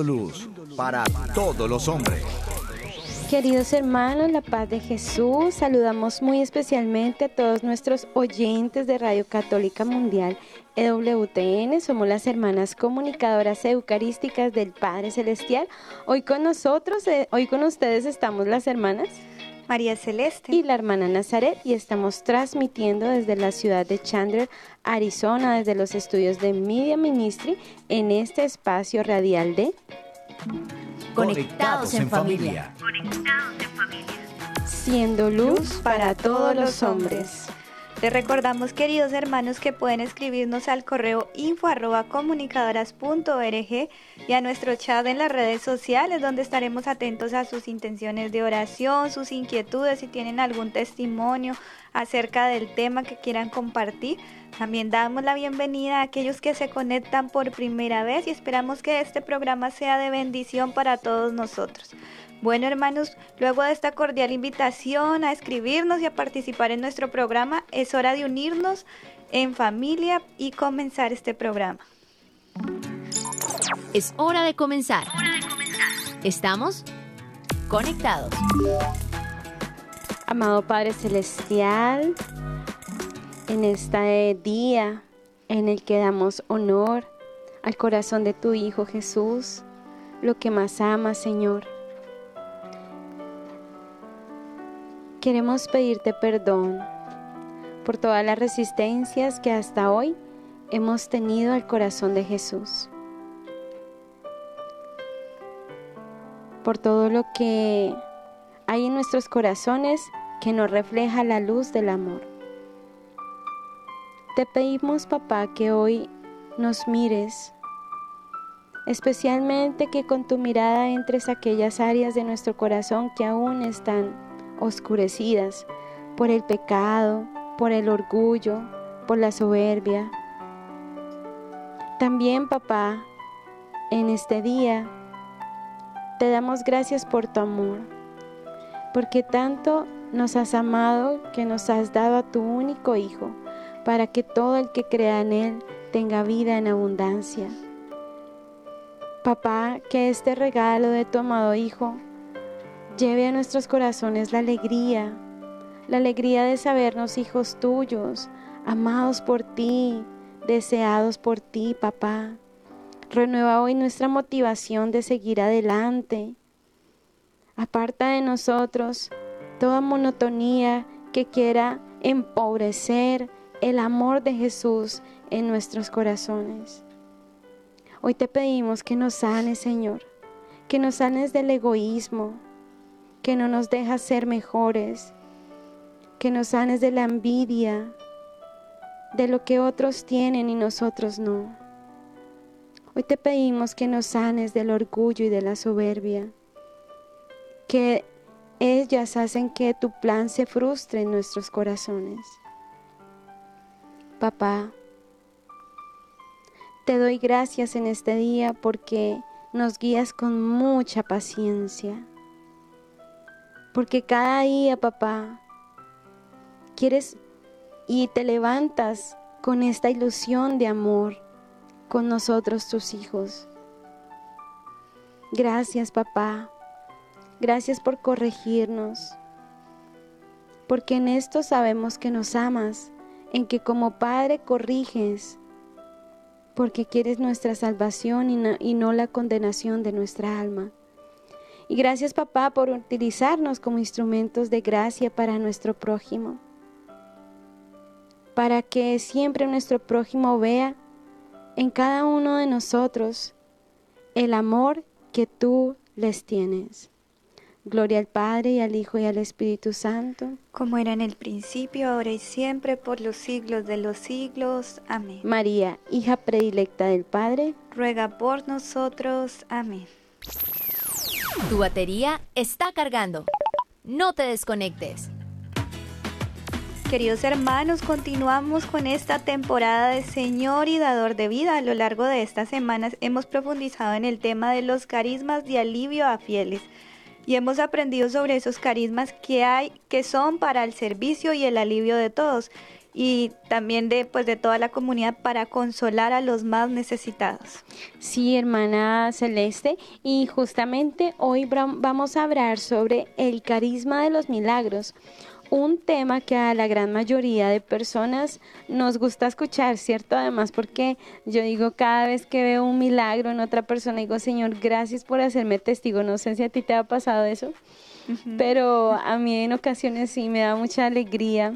Luz para todos los hombres. Queridos hermanos, la paz de Jesús, saludamos muy especialmente a todos nuestros oyentes de Radio Católica Mundial EWTN. Somos las hermanas comunicadoras eucarísticas del Padre Celestial. Hoy con nosotros, eh, hoy con ustedes estamos las hermanas María Celeste y la hermana Nazaret y estamos transmitiendo desde la ciudad de Chandler, Arizona, desde los estudios de Media Ministry en este espacio radial de Conectados en familia. Siendo luz para todos los hombres. Les recordamos, queridos hermanos, que pueden escribirnos al correo info arroba comunicadoras.org y a nuestro chat en las redes sociales, donde estaremos atentos a sus intenciones de oración, sus inquietudes, si tienen algún testimonio acerca del tema que quieran compartir. También damos la bienvenida a aquellos que se conectan por primera vez y esperamos que este programa sea de bendición para todos nosotros. Bueno, hermanos, luego de esta cordial invitación a escribirnos y a participar en nuestro programa, es hora de unirnos en familia y comenzar este programa. Es hora de comenzar. ¿Estamos? Conectados. Amado Padre Celestial, en este día en el que damos honor al corazón de tu Hijo Jesús, lo que más ama, Señor. Queremos pedirte perdón por todas las resistencias que hasta hoy hemos tenido al corazón de Jesús. Por todo lo que hay en nuestros corazones que nos refleja la luz del amor. Te pedimos, papá, que hoy nos mires, especialmente que con tu mirada entres aquellas áreas de nuestro corazón que aún están oscurecidas por el pecado, por el orgullo, por la soberbia. También, papá, en este día te damos gracias por tu amor, porque tanto nos has amado que nos has dado a tu único Hijo, para que todo el que crea en Él tenga vida en abundancia. Papá, que este regalo de tu amado Hijo lleve a nuestros corazones la alegría, la alegría de sabernos hijos tuyos, amados por ti, deseados por ti, papá. Renueva hoy nuestra motivación de seguir adelante. Aparta de nosotros toda monotonía que quiera empobrecer el amor de Jesús en nuestros corazones. Hoy te pedimos que nos sanes, Señor, que nos sanes del egoísmo, que no nos deja ser mejores, que nos sanes de la envidia, de lo que otros tienen y nosotros no. Hoy te pedimos que nos sanes del orgullo y de la soberbia, que ellas hacen que tu plan se frustre en nuestros corazones. Papá, te doy gracias en este día porque nos guías con mucha paciencia porque cada día, papá, quieres y te levantas con esta ilusión de amor con nosotros, tus hijos. Gracias, papá. Gracias por corregirnos. Porque en esto sabemos que nos amas, en que como Padre corriges, porque quieres nuestra salvación y no, y no la condenación de nuestra alma. Y gracias papá por utilizarnos como instrumentos de gracia para nuestro prójimo. Para que siempre nuestro prójimo vea en cada uno de nosotros el amor que tú les tienes. Gloria al Padre y al Hijo y al Espíritu Santo. Como era en el principio, ahora y siempre, por los siglos de los siglos. Amén. María, hija predilecta del Padre, ruega por nosotros. Amén. Tu batería está cargando. No te desconectes. queridos hermanos, continuamos con esta temporada de Señor y Dador de Vida. A lo largo de estas semanas hemos profundizado en el tema de los carismas de alivio a fieles y hemos aprendido sobre esos carismas que hay, que son para el servicio y el alivio de todos y también de pues de toda la comunidad para consolar a los más necesitados. Sí, hermana Celeste, y justamente hoy vamos a hablar sobre el carisma de los milagros un tema que a la gran mayoría de personas nos gusta escuchar, ¿cierto? Además, porque yo digo, cada vez que veo un milagro en otra persona, digo, Señor, gracias por hacerme testigo. No sé si a ti te ha pasado eso, pero a mí en ocasiones sí me da mucha alegría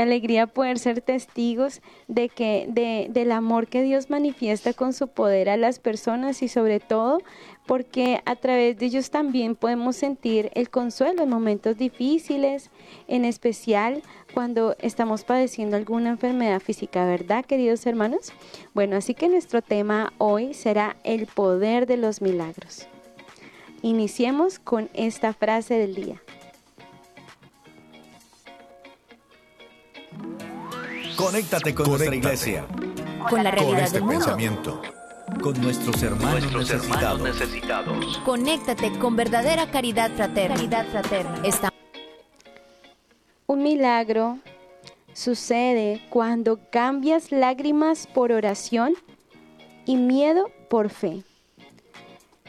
alegría poder ser testigos de que de, del amor que Dios manifiesta con su poder a las personas y sobre todo porque a través de ellos también podemos sentir el consuelo en momentos difíciles, en especial cuando estamos padeciendo alguna enfermedad física, ¿verdad, queridos hermanos? Bueno, así que nuestro tema hoy será el poder de los milagros. Iniciemos con esta frase del día. Conéctate con nuestra iglesia. Con la realidad este del mundo. pensamiento. Con nuestros hermanos, necesitados. Conéctate con verdadera caridad fraterna. Caridad fraterna. Está- Un milagro sucede cuando cambias lágrimas por oración y miedo por fe.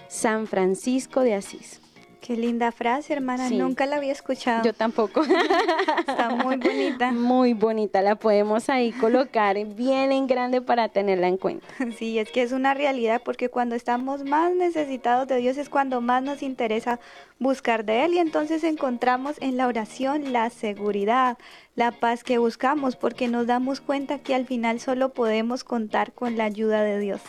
San Francisco de Asís. Qué linda frase, hermana. Sí. Nunca la había escuchado. Yo tampoco. Está muy bonita. Muy bonita, la podemos ahí colocar bien en grande para tenerla en cuenta. Sí, es que es una realidad porque cuando estamos más necesitados de Dios es cuando más nos interesa buscar de Él y entonces encontramos en la oración la seguridad, la paz que buscamos porque nos damos cuenta que al final solo podemos contar con la ayuda de Dios.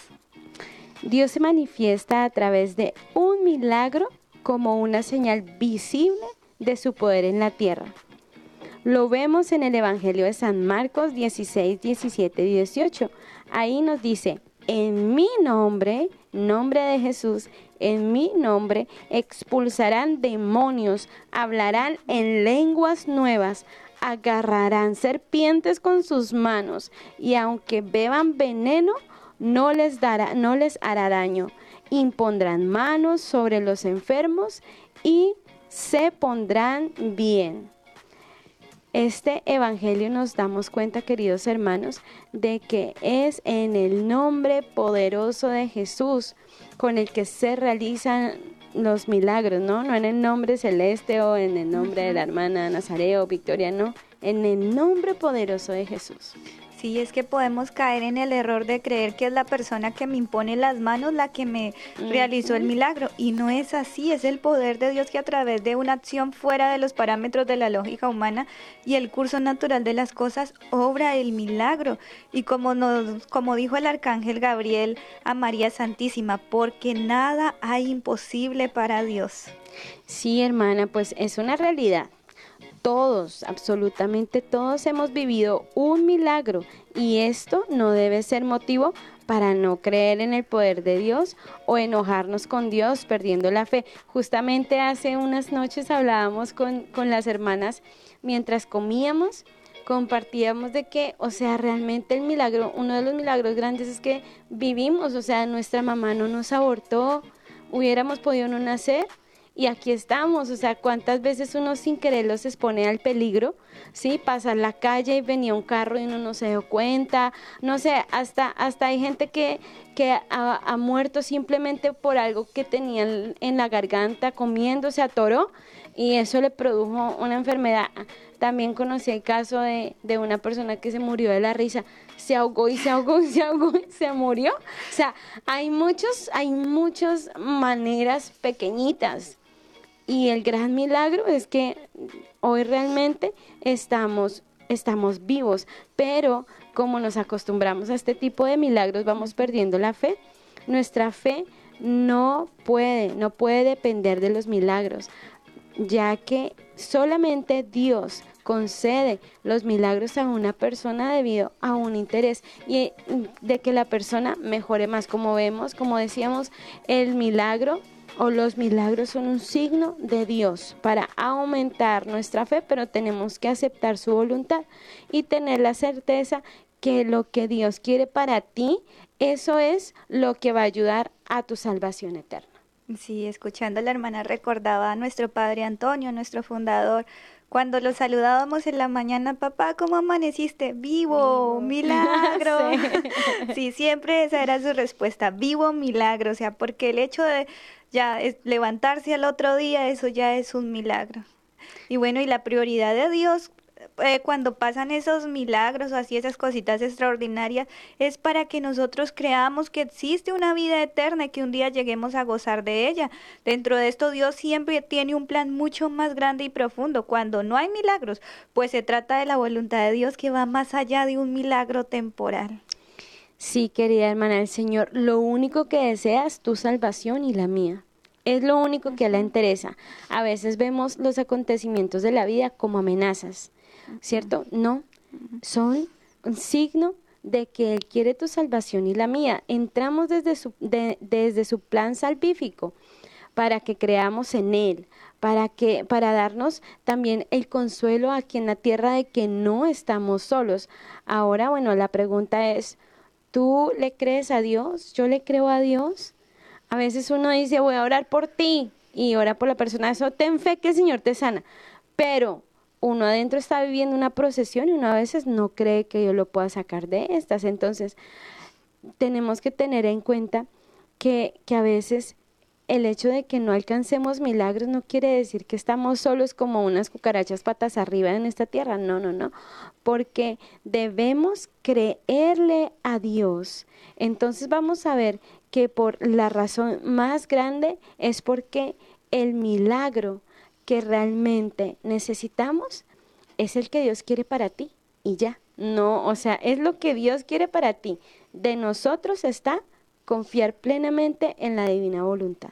Dios se manifiesta a través de un milagro como una señal visible de su poder en la tierra. Lo vemos en el Evangelio de San Marcos 16, 17 y 18. Ahí nos dice, en mi nombre, nombre de Jesús, en mi nombre expulsarán demonios, hablarán en lenguas nuevas, agarrarán serpientes con sus manos y aunque beban veneno, no les dará, no les hará daño. Impondrán manos sobre los enfermos y se pondrán bien. Este evangelio nos damos cuenta, queridos hermanos, de que es en el nombre poderoso de Jesús con el que se realizan los milagros, ¿no? No en el nombre celeste o en el nombre de la hermana Nazareo o Victoria, no, en el nombre poderoso de Jesús. Sí, es que podemos caer en el error de creer que es la persona que me impone las manos la que me realizó el milagro. Y no es así, es el poder de Dios que a través de una acción fuera de los parámetros de la lógica humana y el curso natural de las cosas obra el milagro. Y como, nos, como dijo el arcángel Gabriel a María Santísima, porque nada hay imposible para Dios. Sí, hermana, pues es una realidad. Todos, absolutamente todos hemos vivido un milagro y esto no debe ser motivo para no creer en el poder de Dios o enojarnos con Dios perdiendo la fe. Justamente hace unas noches hablábamos con, con las hermanas mientras comíamos compartíamos de que, o sea, realmente el milagro, uno de los milagros grandes es que vivimos, o sea, nuestra mamá no nos abortó, hubiéramos podido no nacer y aquí estamos, o sea, cuántas veces uno sin querer los expone al peligro, ¿sí? Pasar la calle y venía un carro y uno no se dio cuenta, no sé, hasta, hasta hay gente que, que ha, muerto simplemente por algo que tenían en la garganta comiendo, se atoró y eso le produjo una enfermedad. También conocí el caso de, de una persona que se murió de la risa, se ahogó y se ahogó y se ahogó y se murió. O sea, hay muchos, hay muchas maneras pequeñitas y el gran milagro es que hoy realmente estamos, estamos vivos, pero como nos acostumbramos a este tipo de milagros, vamos perdiendo la fe. Nuestra fe no puede, no puede depender de los milagros, ya que solamente Dios concede los milagros a una persona debido a un interés y de que la persona mejore más. Como vemos, como decíamos, el milagro o los milagros son un signo de Dios para aumentar nuestra fe, pero tenemos que aceptar su voluntad y tener la certeza que lo que Dios quiere para ti, eso es lo que va a ayudar a tu salvación eterna. Sí, escuchando a la hermana recordaba a nuestro padre Antonio, nuestro fundador, cuando lo saludábamos en la mañana, papá, ¿cómo amaneciste? Vivo, milagro. Sí. siempre esa era su respuesta, vivo, milagro. O sea, porque el hecho de ya levantarse al otro día, eso ya es un milagro. Y bueno, y la prioridad de Dios eh, cuando pasan esos milagros o así esas cositas extraordinarias es para que nosotros creamos que existe una vida eterna y que un día lleguemos a gozar de ella. Dentro de esto Dios siempre tiene un plan mucho más grande y profundo. Cuando no hay milagros, pues se trata de la voluntad de Dios que va más allá de un milagro temporal. Sí, querida hermana, el Señor lo único que desea es tu salvación y la mía. Es lo único que a le interesa. A veces vemos los acontecimientos de la vida como amenazas. ¿cierto? No, son un signo de que Él quiere tu salvación y la mía. Entramos desde su, desde su plan salvífico para que creamos en Él, para, que, para darnos también el consuelo aquí en la tierra de que no estamos solos. Ahora, bueno, la pregunta es, ¿tú le crees a Dios? ¿Yo le creo a Dios? A veces uno dice, voy a orar por ti y ora por la persona, eso ten fe que el Señor te sana. Pero uno adentro está viviendo una procesión y uno a veces no cree que yo lo pueda sacar de estas. Entonces, tenemos que tener en cuenta que, que a veces el hecho de que no alcancemos milagros no quiere decir que estamos solos como unas cucarachas patas arriba en esta tierra. No, no, no. Porque debemos creerle a Dios. Entonces vamos a ver que por la razón más grande es porque el milagro que realmente necesitamos es el que Dios quiere para ti y ya. No, o sea, es lo que Dios quiere para ti. De nosotros está confiar plenamente en la divina voluntad.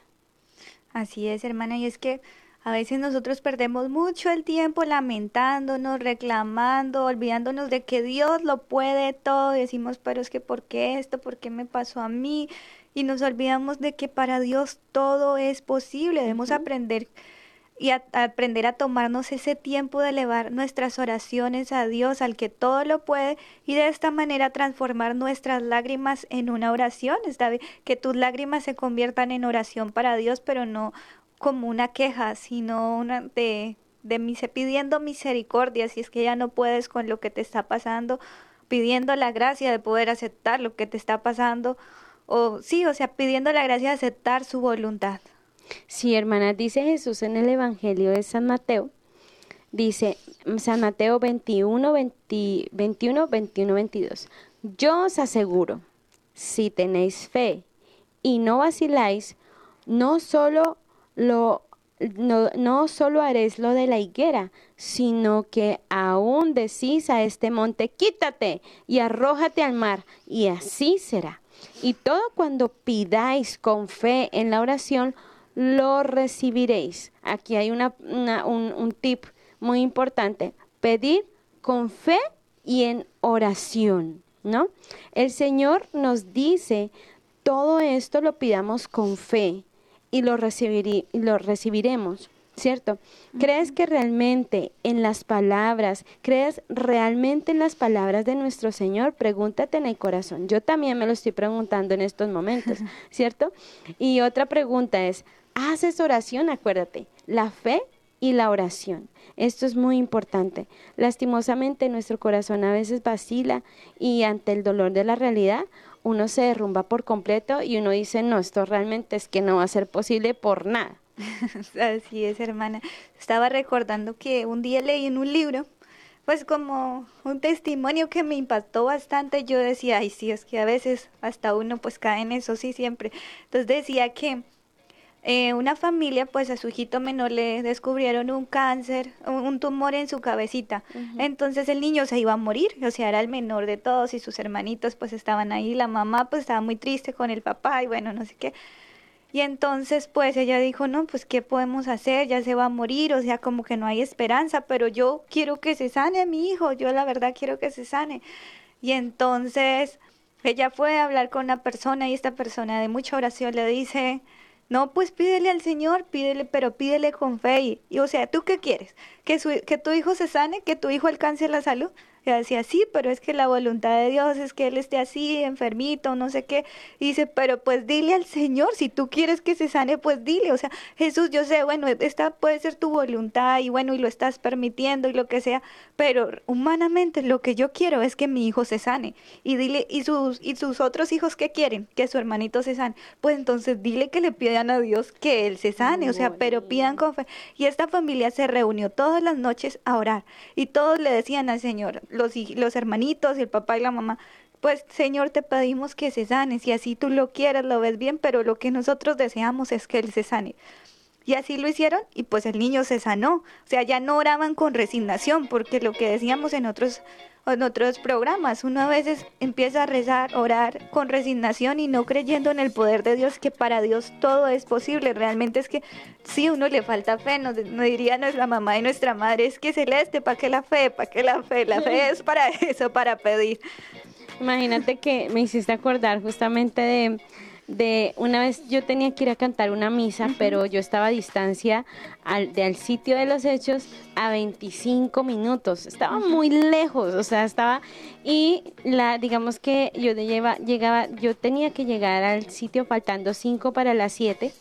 Así es, hermana, y es que a veces nosotros perdemos mucho el tiempo lamentándonos, reclamando, olvidándonos de que Dios lo puede todo. Y decimos, pero es que ¿por qué esto? ¿Por qué me pasó a mí? Y nos olvidamos de que para Dios todo es posible. Debemos aprender y aprender a tomarnos ese tiempo de elevar nuestras oraciones a Dios, al que todo lo puede, y de esta manera transformar nuestras lágrimas en una oración. Bien, que tus lágrimas se conviertan en oración para Dios, pero no como una queja, sino una de, de pidiendo misericordia, si es que ya no puedes con lo que te está pasando, pidiendo la gracia de poder aceptar lo que te está pasando, o sí, o sea, pidiendo la gracia de aceptar su voluntad. Sí, hermana, dice Jesús en el Evangelio de San Mateo, dice San Mateo 21, 21, 21, 22. Yo os aseguro, si tenéis fe y no vaciláis, no solo lo no, no solo haréis lo de la higuera, sino que aún decís a este monte, quítate y arrójate al mar, y así será. Y todo cuando pidáis con fe en la oración, lo recibiréis. Aquí hay una, un, un tip muy importante. Pedir con fe y en oración, ¿no? El Señor nos dice, todo esto lo pidamos con fe y lo, lo recibiremos, ¿cierto? ¿Crees que realmente en las palabras, crees realmente en las palabras de nuestro Señor? Pregúntate en el corazón. Yo también me lo estoy preguntando en estos momentos, ¿cierto? Y otra pregunta es, haces oración, acuérdate, la fe y la oración. Esto es muy importante. Lastimosamente nuestro corazón a veces vacila y ante el dolor de la realidad uno se derrumba por completo y uno dice, no, esto realmente es que no va a ser posible por nada. Así es, hermana. Estaba recordando que un día leí en un libro, pues como un testimonio que me impactó bastante. Yo decía, ay, sí, es que a veces hasta uno pues cae en eso, sí, siempre. Entonces decía que eh, una familia, pues a su hijito menor le descubrieron un cáncer, un, tumor en su cabecita. Entonces el niño se iba a morir, o sea, era el menor de todos y sus hermanitos pues estaban ahí. La mamá pues estaba muy triste con el papá y bueno, no sé qué. Y entonces pues ella dijo, no, pues ¿qué podemos hacer? Ya se va a morir, o sea, como que no hay esperanza, pero yo quiero que se sane mi hijo, yo la verdad quiero que se sane. Y entonces ella fue a hablar con una persona y esta persona de mucha oración le dice, No, pues pídele al Señor, pídele, pero pídele con fe. Y, o sea, ¿tú qué quieres? ¿Que, su, ¿Que tu hijo se sane? ¿Que tu hijo alcance la salud? Y decía, sí, pero es que la voluntad de Dios es que él esté así, enfermito, no sé qué. Y dice, pero pues dile al Señor, si tú quieres que se sane, pues dile. O sea, Jesús, yo sé, bueno, esta puede ser tu voluntad y bueno, y lo estás permitiendo y lo que sea, pero humanamente lo que yo quiero es que mi hijo se sane. Y dile, y sus, y sus otros hijos que quieren, que su hermanito se sane. Pues entonces dile que le pidan a Dios que él se sane, o sea, pero pidan con fe. Y esta familia se reunió todas las noches a orar y todos le decían al Señor, los, los hermanitos el papá y la mamá, pues Señor te pedimos que se sane, si así tú lo quieras, lo ves bien, pero lo que nosotros deseamos es que él se sane. Y así lo hicieron y pues el niño se sanó. O sea, ya no oraban con resignación, porque lo que decíamos en otros, en otros programas, uno a veces empieza a rezar, orar con resignación y no creyendo en el poder de Dios, que para Dios todo es posible. Realmente es que sí, uno le falta fe, nos, nos diría nuestra mamá y nuestra madre, es que celeste, ¿para qué la fe? ¿Para qué la fe? La fe es para eso, para pedir. Imagínate que me hiciste acordar justamente de de una vez yo tenía que ir a cantar una misa, pero yo estaba a distancia al, del sitio de los hechos a 25 minutos. Estaba muy lejos, o sea, estaba y la digamos que yo lleva, llegaba yo tenía que llegar al sitio faltando 5 para las 7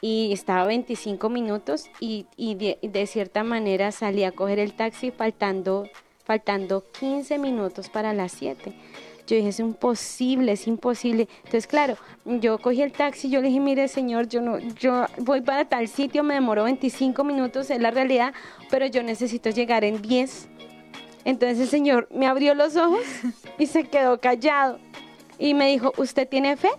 y estaba 25 minutos y, y de, de, cierta manera salí a coger el taxi faltando faltando 15 minutos para las 7 yo dije, es imposible, es imposible. Entonces, claro, yo cogí el taxi, yo le dije, mire, señor, yo no, yo voy para tal sitio, me demoró 25 minutos, es la realidad, pero yo necesito llegar en 10. Entonces el señor me abrió los ojos y se quedó callado. Y me dijo, ¿usted tiene fe?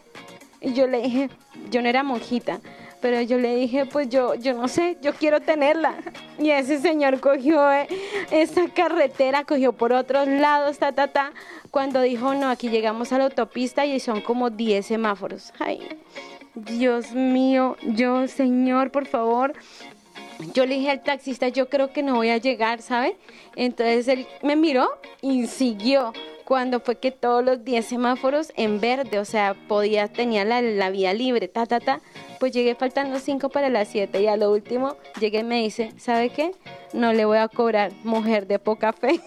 Y yo le dije, yo no era monjita, pero yo le dije, pues yo, yo no sé, yo quiero tenerla. Y ese señor cogió eh, esa carretera, cogió por otros lados, ta, ta, ta, cuando dijo, no, aquí llegamos a la autopista y son como 10 semáforos. Ay, Dios mío, yo, señor, por favor, yo le dije al taxista, yo creo que no voy a llegar, ¿sabe? Entonces él me miró y siguió. Cuando fue que todos los 10 semáforos en verde, o sea, podía, tenía la, la vía libre, ta, ta, ta pues llegué faltando cinco para las 7 y a lo último llegué y me dice, ¿sabe qué? No le voy a cobrar, mujer de poca fe.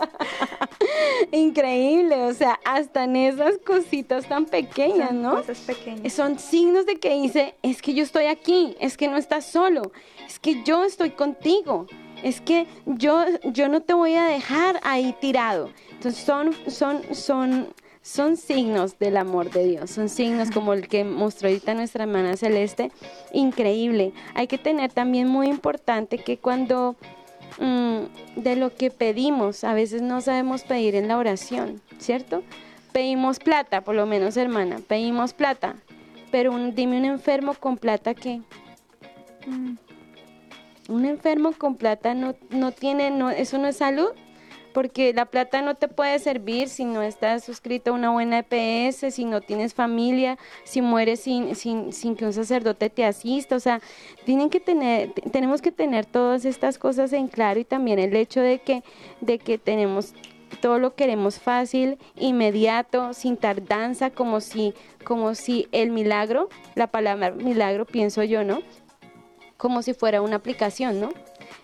Increíble, o sea, hasta en esas cositas tan pequeñas, ¿no? Cosas pequeñas. Son signos de que dice, es que yo estoy aquí, es que no estás solo, es que yo estoy contigo, es que yo, yo no te voy a dejar ahí tirado. Entonces son, son, son son signos del amor de Dios, son signos como el que mostró ahorita nuestra hermana Celeste, increíble. Hay que tener también muy importante que cuando mm, de lo que pedimos, a veces no sabemos pedir en la oración, ¿cierto? Pedimos plata, por lo menos hermana, pedimos plata, pero dime un enfermo con plata que... Mm, un enfermo con plata no, no tiene, no, eso no es salud porque la plata no te puede servir si no estás suscrito a una buena EPS, si no tienes familia, si mueres sin, sin, sin que un sacerdote te asista, o sea, tienen que tener, tenemos que tener todas estas cosas en claro y también el hecho de que, de que tenemos todo lo queremos fácil, inmediato, sin tardanza, como si, como si el milagro, la palabra milagro, pienso yo, ¿no? Como si fuera una aplicación, ¿no?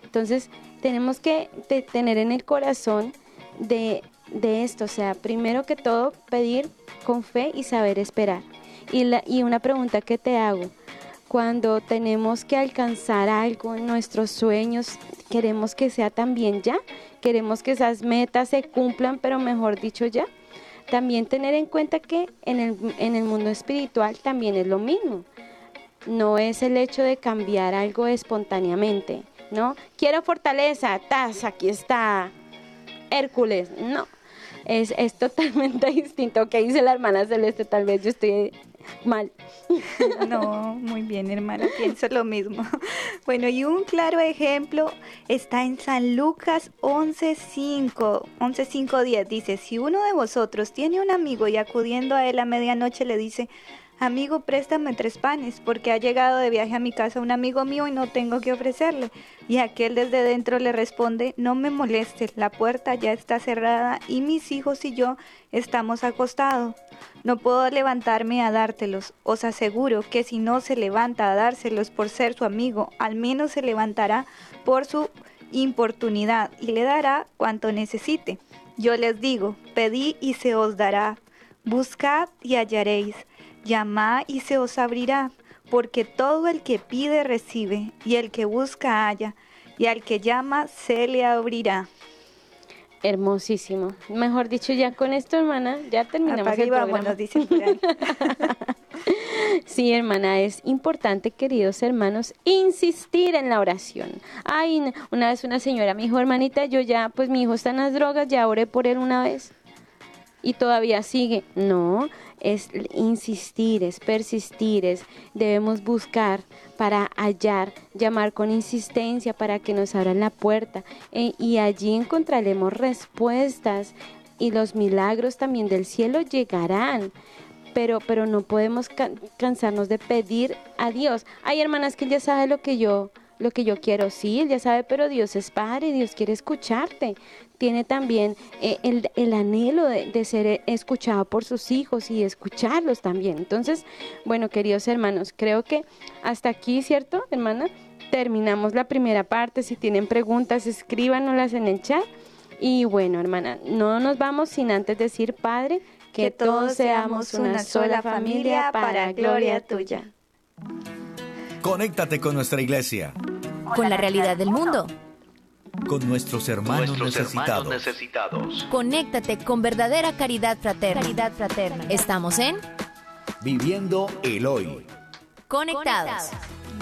Entonces, tenemos que tener en el corazón de, esto, o sea, primero que todo, pedir con fe y saber esperar. Y, la, y una pregunta que te hago, cuando tenemos que alcanzar algo nuestros sueños, queremos que sea también ya, queremos que esas metas se cumplan, pero mejor dicho ya. También tener en cuenta que en el, en el mundo espiritual también es lo mismo. No es el hecho de cambiar algo espontáneamente, ¿no? Quiero fortaleza, tas, aquí está Hércules, no. Es, es totalmente distinto que dice la hermana Celeste, tal vez yo estoy mal. No, muy bien, hermana, pienso lo mismo. Bueno, y un claro ejemplo está en San Lucas 11.5, 11.5.10. Dice, si uno de vosotros tiene un amigo y acudiendo a él a medianoche le dice, amigo, préstame tres panes, porque ha llegado de viaje a mi casa un amigo mío y no tengo que ofrecerle. Y aquel desde dentro le responde, no me molestes, la puerta ya está cerrada y mis hijos y yo estamos acostados. No puedo levantarme a dártelos. Os aseguro que si no se levanta a dárselos por ser su amigo, al menos se levantará por su importunidad y le dará cuanto necesite. Yo les digo, pedid y se os dará, buscad y hallaréis, llamad y se os abrirá, porque todo el que pide recibe, y el que busca halla, y al que llama se le abrirá. Hermosísimo. Mejor dicho, ya con esto, hermana, ya terminamos Apague el programa. dicen por ahí. Sí, hermana, es importante, queridos hermanos, insistir en la oración. Ay, una vez una señora me dijo, hermanita, yo ya, pues mi hijo está en las drogas, ya oré por él una vez y todavía sigue. No, es insistir, es persistir, es debemos buscar para hallar, llamar con insistencia para que nos abran la puerta eh, y allí encontraremos respuestas y los milagros también del cielo llegarán. Pero, pero no podemos ca- cansarnos de pedir a Dios. Ay, hermanas, que él ya sabe lo que yo, lo que yo quiero. Sí, él ya sabe, pero Dios es Padre, Dios quiere escucharte. Tiene también eh, el, el anhelo de, de ser escuchado por sus hijos y escucharlos también. Entonces, bueno, queridos hermanos, creo que hasta aquí, ¿cierto, hermana? Terminamos la primera parte. Si tienen preguntas, escríbanoslas en el chat. Y bueno, hermana, no nos vamos sin antes decir, Padre, que, todos seamos una sola familia para gloria tuya. Conéctate con nuestra iglesia, Con la realidad del mundo. Con nuestros hermanos Nuestros hermanos necesitados. necesitados. Conéctate con verdadera caridad fraterna. Caridad fraterna. Estamos en Viviendo el hoy. Conectados.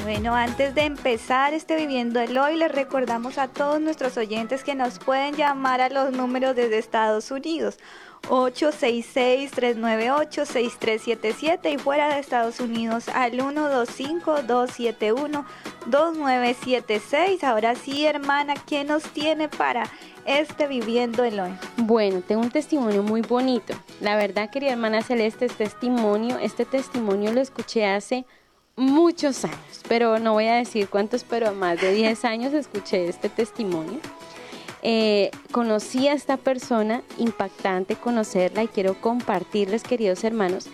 Bueno, antes de empezar este Viviendo el Hoy, les recordamos a todos nuestros oyentes que nos pueden llamar a los números desde Estados Unidos. 866-398-6377 y fuera de Estados Unidos al 125-271-2976. Ahora sí, hermana, ¿qué nos tiene para este Viviendo el Hoy? Bueno, tengo un testimonio muy bonito. La verdad, querida hermana Celeste, este testimonio, este testimonio lo escuché hace muchos años, pero no voy a decir cuántos, pero más de 10 años escuché este testimonio. Eh, conocí a esta persona, impactante conocerla y quiero compartirles, queridos hermanos,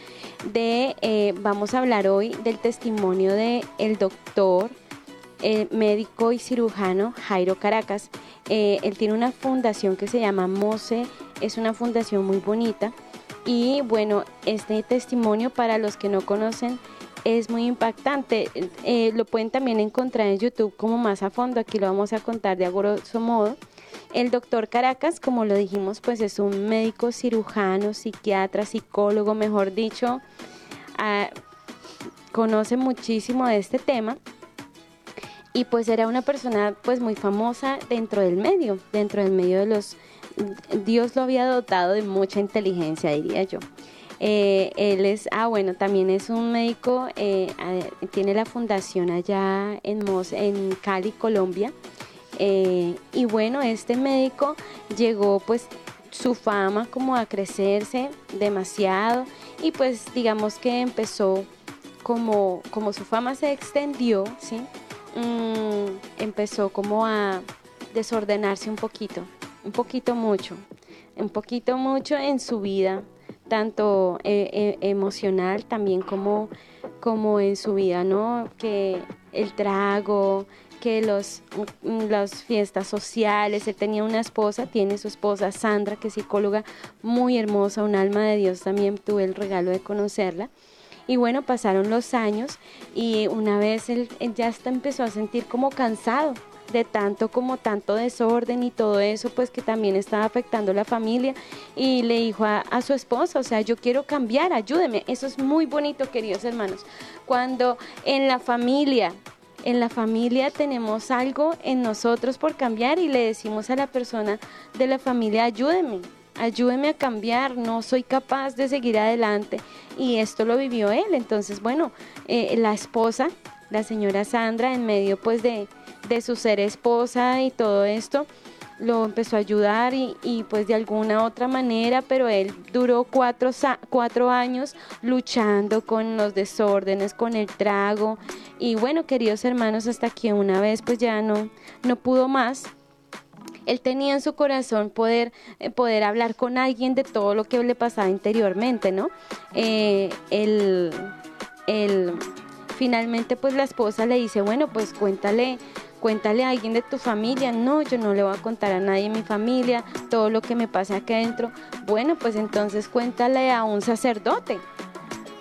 de, eh, vamos a hablar hoy del testimonio de el doctor, eh, médico y cirujano Jairo Caracas. Eh, él tiene una fundación que se llama MOSE, es una fundación muy bonita y bueno, este testimonio para los que no conocen es muy impactante. Lo pueden también encontrar en YouTube como más a fondo, aquí lo vamos a contar de a grosso modo. El doctor Caracas, como lo dijimos, pues es un médico cirujano, psiquiatra, psicólogo, mejor dicho, ah, conoce muchísimo de este tema y pues era una persona pues muy famosa dentro del medio, dentro del medio de los... Dios lo había dotado de mucha inteligencia, diría yo. Eh, él es, ah bueno, también es un médico, eh, ah, tiene la fundación allá en, Mos- en Cali, Colombia. Eh, y bueno, este médico llegó pues su fama como a crecerse demasiado y pues digamos que empezó como, como su fama se extendió, ¿sí? Mm, empezó como a desordenarse un poquito, un poquito mucho, un poquito mucho en su vida, tanto eh, eh, emocional también como, como en su vida, ¿no? Que el trago, que los, mm, las fiestas sociales, él tenía una esposa, tiene su esposa Sandra, que es psicóloga muy hermosa, un alma de Dios, también tuve el regalo de conocerla. Y bueno, pasaron los años y una vez él, él ya empezó a sentir como cansado de tanto como tanto desorden y todo eso, pues que también estaba afectando la familia y le dijo a, a su esposa, o sea, yo quiero cambiar, ayúdeme. Eso es muy bonito, queridos hermanos. Cuando en la familia en la familia tenemos algo en nosotros por cambiar y le decimos a la persona de la familia, ayúdeme, ayúdeme a cambiar, no soy capaz de seguir adelante. Y esto lo vivió él. Entonces, bueno, eh, la esposa, la señora Sandra, en medio pues de, de su ser esposa y todo esto, lo empezó a ayudar y, pues de alguna otra manera, pero él duró cuatro, cuatro años luchando con los desórdenes, con el trago y bueno, queridos hermanos, hasta que una vez pues ya no, no pudo más. Él tenía en su corazón poder, eh, poder hablar con alguien de todo lo que le pasaba interiormente, ¿no? Eh, él, él, finalmente pues la esposa le dice, bueno, pues cuéntale cuéntale a alguien de tu familia. No, yo no le voy a contar a nadie en mi familia todo lo que me pasa aquí adentro. Bueno, pues entonces cuéntale a un sacerdote.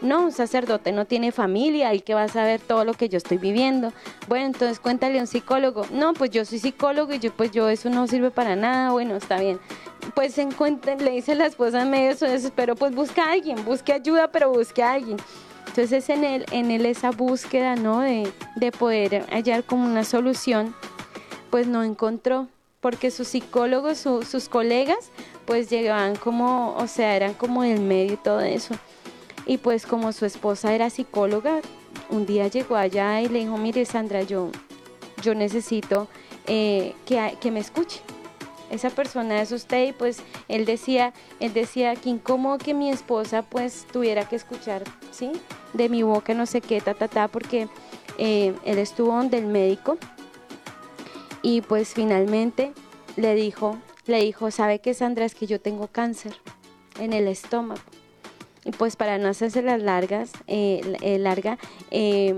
No, un sacerdote no tiene familia, el que va a saber todo lo que yo estoy viviendo. Bueno, entonces cuéntale a un psicólogo. No, pues yo soy psicólogo y yo pues yo eso no sirve para nada. Bueno, está bien. Pues se le dice la esposa en medio de su desespero, pues busca a alguien, busque ayuda, pero busque a alguien. Entonces en él, en él esa búsqueda, ¿no? De, de poder hallar como una solución, pues no encontró, porque sus psicólogos, sus colegas, pues llegaban como, o sea, eran como el medio y todo eso. Y pues como su esposa era psicóloga, un día llegó allá y le dijo, mire Sandra, yo, yo necesito eh, que, que me escuche esa persona es usted y pues él decía, él decía que incómodo que mi esposa pues tuviera que escuchar, ¿sí? De mi boca no sé qué, ta, porque eh, él estuvo donde el médico y pues finalmente le dijo, le dijo, ¿sabe qué Sandra? Es que yo tengo cáncer en el estómago. Y pues para no hacerse las largas, eh, larga, eh,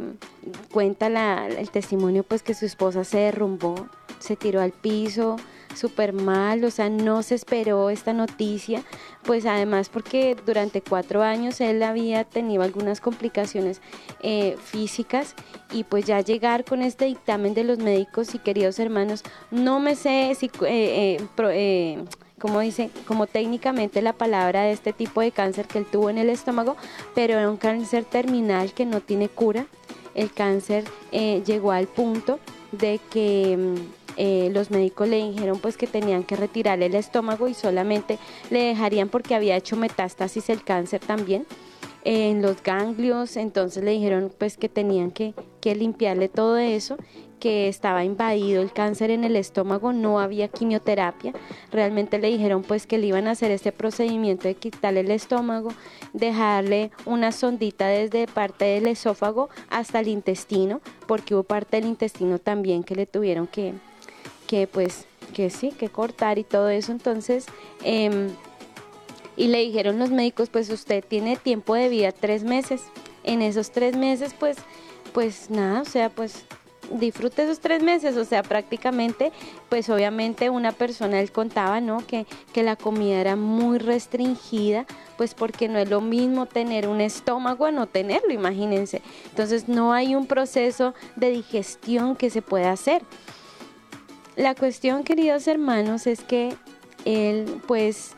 cuenta la, el testimonio pues que su esposa se derrumbó, se tiró al piso, súper mal, o sea, no se esperó esta noticia, pues además porque durante cuatro años él había tenido algunas complicaciones eh, físicas y pues ya llegar con este dictamen de los médicos y queridos hermanos, no me sé si... Eh, eh, como dice, como técnicamente la palabra de este tipo de cáncer que él tuvo en el estómago, pero era un cáncer terminal que no tiene cura. El cáncer llegó al punto de que mm, eh, los médicos le dijeron pues que tenían que retirarle el estómago y solamente le dejarían porque había hecho metástasis el cáncer también en los ganglios, entonces le dijeron pues que tenían que, que limpiarle todo eso, que estaba invadido el cáncer en el estómago, no había quimioterapia, realmente le dijeron pues que le iban a hacer este procedimiento de quitarle el estómago, dejarle una sondita desde parte del esófago hasta el intestino, porque hubo parte del intestino también que le tuvieron que, que pues que sí, que cortar y todo eso. Entonces, em, y le dijeron los médicos, pues usted tiene tiempo de vida tres meses. En esos tres meses, pues, pues nada, o sea, pues disfrute esos tres meses, o sea, prácticamente, pues obviamente una persona, él contaba, ¿no? Que, que la comida era muy restringida, pues porque no es lo mismo tener un estómago a no tenerlo, imagínense. Entonces no hay un proceso de digestión que se pueda hacer. La cuestión, queridos hermanos, es que él, pues,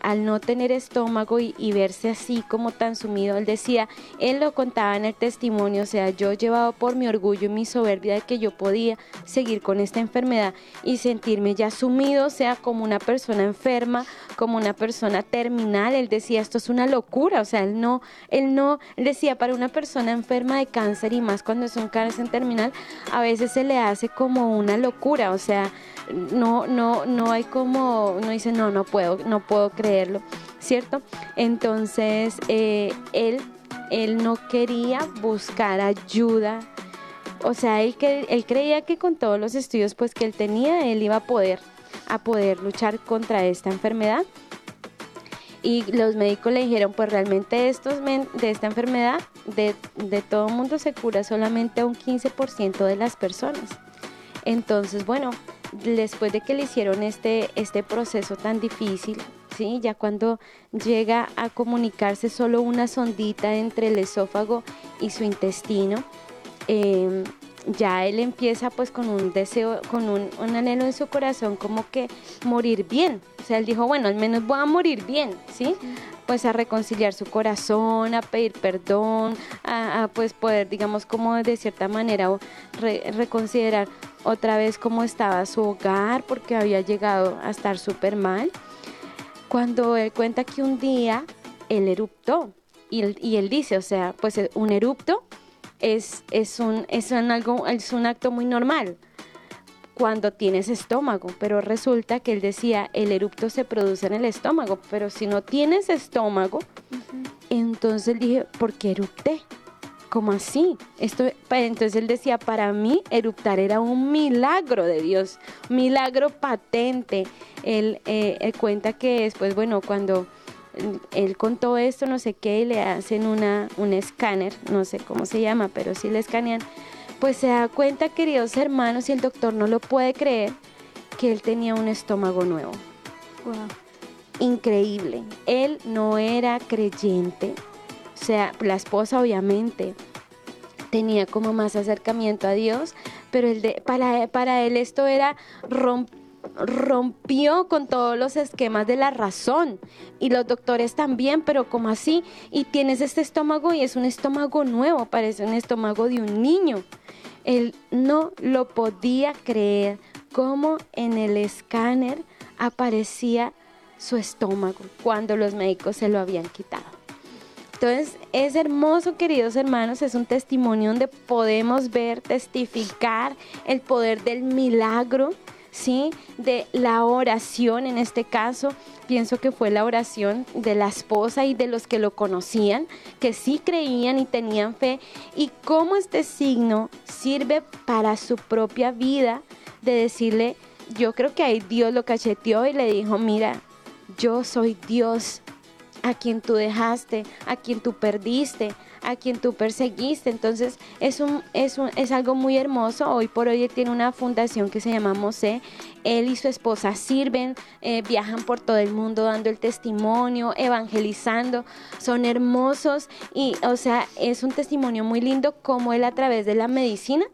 al no tener estómago y, verse así como tan sumido, él decía, él lo contaba en el testimonio, o sea, yo llevado por mi orgullo y mi soberbia de que yo podía seguir con esta enfermedad y sentirme ya sumido, o sea, como una persona enferma, como una persona terminal, él decía, esto es una locura, o sea, él no, él no, decía, para una persona enferma de cáncer y más cuando es un cáncer terminal, a veces se le hace como una locura, o sea, no, no, no hay como, no dice, no, no puedo, no puedo ¿cierto? Entonces, eh, él, él no quería buscar ayuda, o sea, él, él creía que con todos los estudios pues que él tenía, él iba a poder, a poder luchar contra esta enfermedad. Y los médicos le dijeron, pues realmente estos de esta enfermedad, de, de todo mundo se cura solamente un 15% de las personas. Entonces, bueno, después de que le hicieron este, este proceso tan difícil, ¿sí? ya cuando llega a comunicarse solo una sondita entre el esófago y su intestino, em, ya él empieza pues con un deseo, con un, anhelo en su corazón como que morir bien. O sea, él dijo, bueno, al menos voy a morir bien, ¿sí? Pues a reconciliar su corazón, a pedir perdón, a, pues poder, digamos, como de cierta manera reconsiderar otra vez cómo estaba su hogar porque había llegado a estar súper mal. Cuando él cuenta que un día él eruptó y él, y él dice, o sea, pues un erupto es, es, un, es, algo, es un acto muy normal. cuando tienes estómago, pero resulta que él decía, el erupto se produce en el estómago, pero si no tienes estómago, entonces dije, ¿por qué erupté? ¿Cómo así? Esto, entonces él decía, para mí eruptar era un milagro de Dios, milagro patente. Él, eh, él cuenta que después, bueno, cuando él contó esto, no sé qué, y le hacen una, un escáner, no sé cómo se llama, pero sí le escanean, pues se da cuenta, queridos hermanos, y el doctor no lo puede creer, que él tenía un estómago nuevo. Increíble. Él no era creyente, o sea, la esposa obviamente tenía como más acercamiento a Dios, pero el de, para, para él esto era rompió con todos los esquemas de la razón y los doctores también, pero como así, y tienes este estómago y es un estómago nuevo, parece un estómago de un niño. Él no lo podía creer cómo en el escáner aparecía su estómago cuando los médicos se lo habían quitado. Entonces es hermoso, queridos hermanos, es un testimonio donde podemos ver, testificar el poder del milagro ¿sí? De la oración, en este caso, pienso que fue la oración de la esposa y de los que lo conocían, que sí creían y tenían fe, y cómo este signo sirve para su propia vida, de decirle, yo creo que ahí Dios lo cacheteó y le dijo, mira, yo soy Dios a quien tú dejaste, a quien tú perdiste, a quien tú perseguiste. Entonces es, un, es, un, es algo muy hermoso. Hoy por hoy tiene una fundación que se llama Mosé. Él y su esposa sirven, eh, viajan por todo el mundo dando el testimonio, evangelizando. Son hermosos y, o sea, es un testimonio muy lindo como él a través de la medicina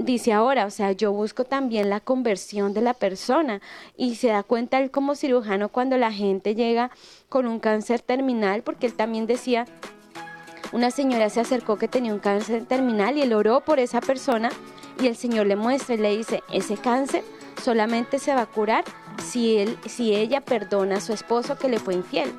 dice ahora, o sea, yo busco también la conversión de la persona y se da cuenta él como cirujano cuando la gente llega con un cáncer terminal, porque él también decía, una señora se acercó que tenía un cáncer terminal y él oró por esa persona y el Señor le muestra y le dice, ese cáncer solamente se va a curar si, él, si ella perdona a su esposo que le fue infiel.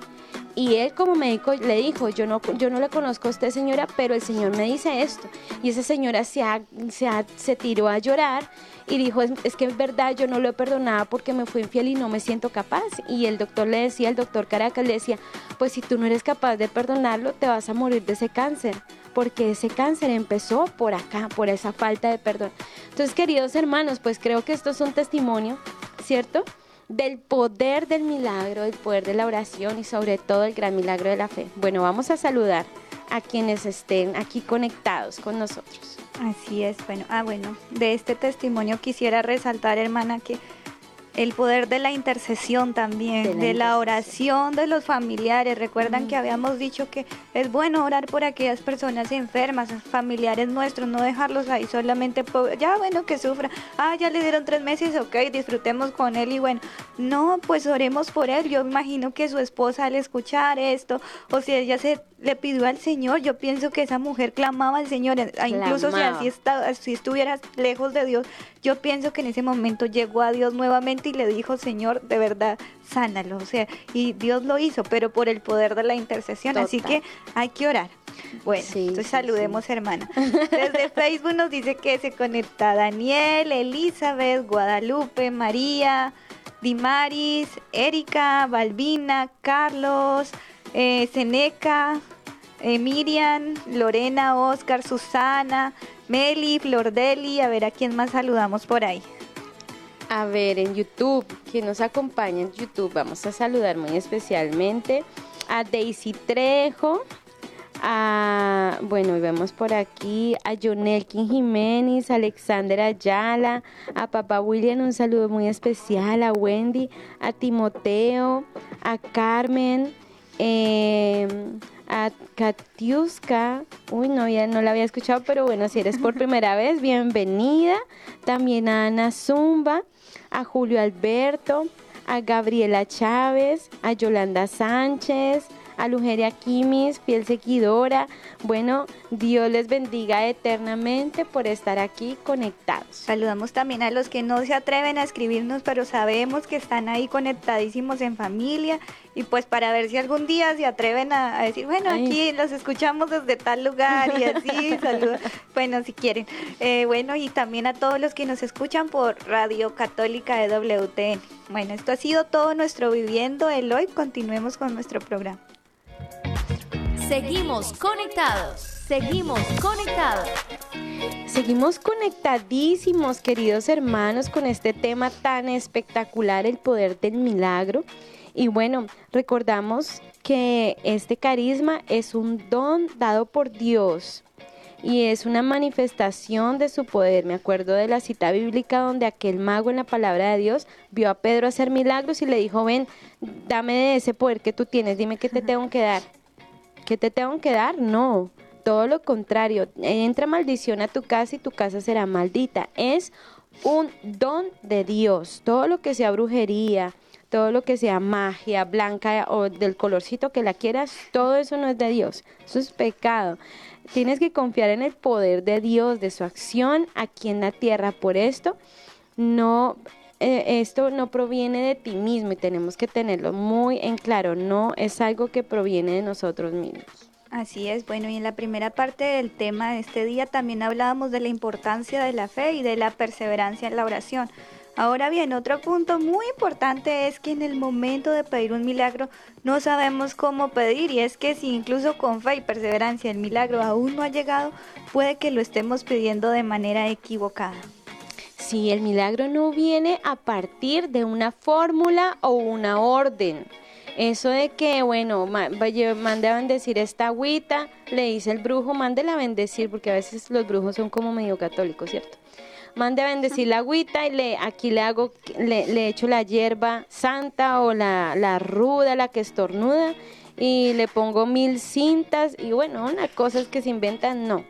Y él como médico le dijo, yo no, yo no le conozco a usted señora, pero el Señor me dice esto. Y esa señora se, se, tiró a llorar y dijo, es, que es verdad, yo no lo he perdonado porque me fui infiel y no me siento capaz. Y el doctor le decía, el doctor Caracas le decía, pues si tú no eres capaz de perdonarlo, te vas a morir de ese cáncer, porque ese cáncer empezó por acá, por esa falta de perdón. Entonces, queridos hermanos, pues creo que esto es un testimonio, ¿cierto? Del poder del milagro, del poder de la oración y sobre todo el gran milagro de la fe. Bueno, vamos a saludar a quienes estén aquí conectados con nosotros. Así es, bueno, ah bueno, de este testimonio quisiera resaltar, hermana, que el poder de la intercesión también, de la, oración de los familiares. Recuerdan que habíamos dicho que es bueno orar por aquellas personas enfermas, familiares nuestros, no dejarlos ahí solamente, ya bueno, que sufra, ah, ya le dieron tres meses, ok, disfrutemos con él y bueno, no, pues oremos por él. Yo imagino que su esposa al escuchar esto, o si ella se le pidió al Señor, yo pienso que esa mujer clamaba al Señor, incluso si así está, si estuviera lejos de Dios, yo pienso que en ese momento llegó a Dios nuevamente y le dijo, Señor, de verdad, sánalo, o sea, y Dios lo hizo, pero por el poder de la intercesión, así que hay que orar. Bueno, entonces saludemos, hermana. Desde Facebook nos dice que se conecta Daniel, Elizabeth, Guadalupe, María, Dimaris, Erika, Balbina, Carlos, eh, Seneca, eh, Miriam, Lorena, Oscar, Susana, Meli, Flordeli, a ver a quién más saludamos por ahí. A ver, en YouTube, quien nos acompaña en YouTube, vamos a saludar muy especialmente a Daisy Trejo, a, bueno, y vemos por aquí a Jonelkin Jiménez, a Alexander Ayala, a Papá William, un saludo muy especial, a Wendy, a Timoteo, a Carmen, eh, a Katiuska, uy, no, ya no la había escuchado, pero bueno, si eres por primera vez, bienvenida. También a Ana Zumba, a Julio Alberto, a Gabriela Chávez, a Yolanda Sánchez, a Lugeria Kimis, fiel seguidora. Bueno, Dios les bendiga eternamente por estar aquí conectados. Saludamos también a los que no se atreven a escribirnos, pero sabemos que están ahí conectadísimos en familia y pues para ver si algún día se atreven a, decir, bueno, aquí los escuchamos desde tal lugar y así, saludos, bueno, si quieren. Eh, bueno, y también a todos los que nos escuchan por Radio Católica de WTN. Bueno, esto ha sido todo nuestro Viviendo el Hoy. Continuemos con nuestro programa. Seguimos conectados, seguimos conectados. Seguimos conectadísimos, queridos hermanos, con este tema tan espectacular, el poder del milagro. Y bueno, recordamos que este carisma es un don dado por Dios y es una manifestación de su poder. Me acuerdo de la cita bíblica donde aquel mago en la palabra de Dios vio a Pedro hacer milagros y le dijo, ven, dame de ese poder que tú tienes, dime qué te tengo que dar. ¿Qué te tengo que dar? No, todo lo contrario. Entra maldición a tu casa y tu casa será maldita. Es un don de Dios. Todo lo que sea brujería, todo lo que sea magia blanca o del colorcito que la quieras, todo eso no es de Dios. Eso es pecado. Tienes que confiar en el poder de Dios, de su acción aquí en la tierra. Por esto, no, eh, esto no proviene de ti mismo y tenemos que tenerlo muy en claro. No es algo que proviene de nosotros mismos. Así es, bueno, y en la primera parte del tema de este día también hablábamos de la importancia de la fe y de la perseverancia en la oración. Ahora bien, otro punto muy importante es que en el momento de pedir un milagro no sabemos cómo pedir y es que si incluso con fe y perseverancia el milagro aún no ha llegado, puede que lo estemos pidiendo de manera equivocada. Si el milagro no viene a partir de una fórmula o una orden. Eso de que, bueno, mande a bendecir esta agüita, le dice el brujo, mándela a bendecir, porque a veces los brujos son como medio católicos, ¿cierto? Mande a bendecir la agüita y le, aquí le hago, le, echo la hierba santa o la, la ruda, la que estornuda y le pongo mil cintas y bueno, una cosas que se inventan, no.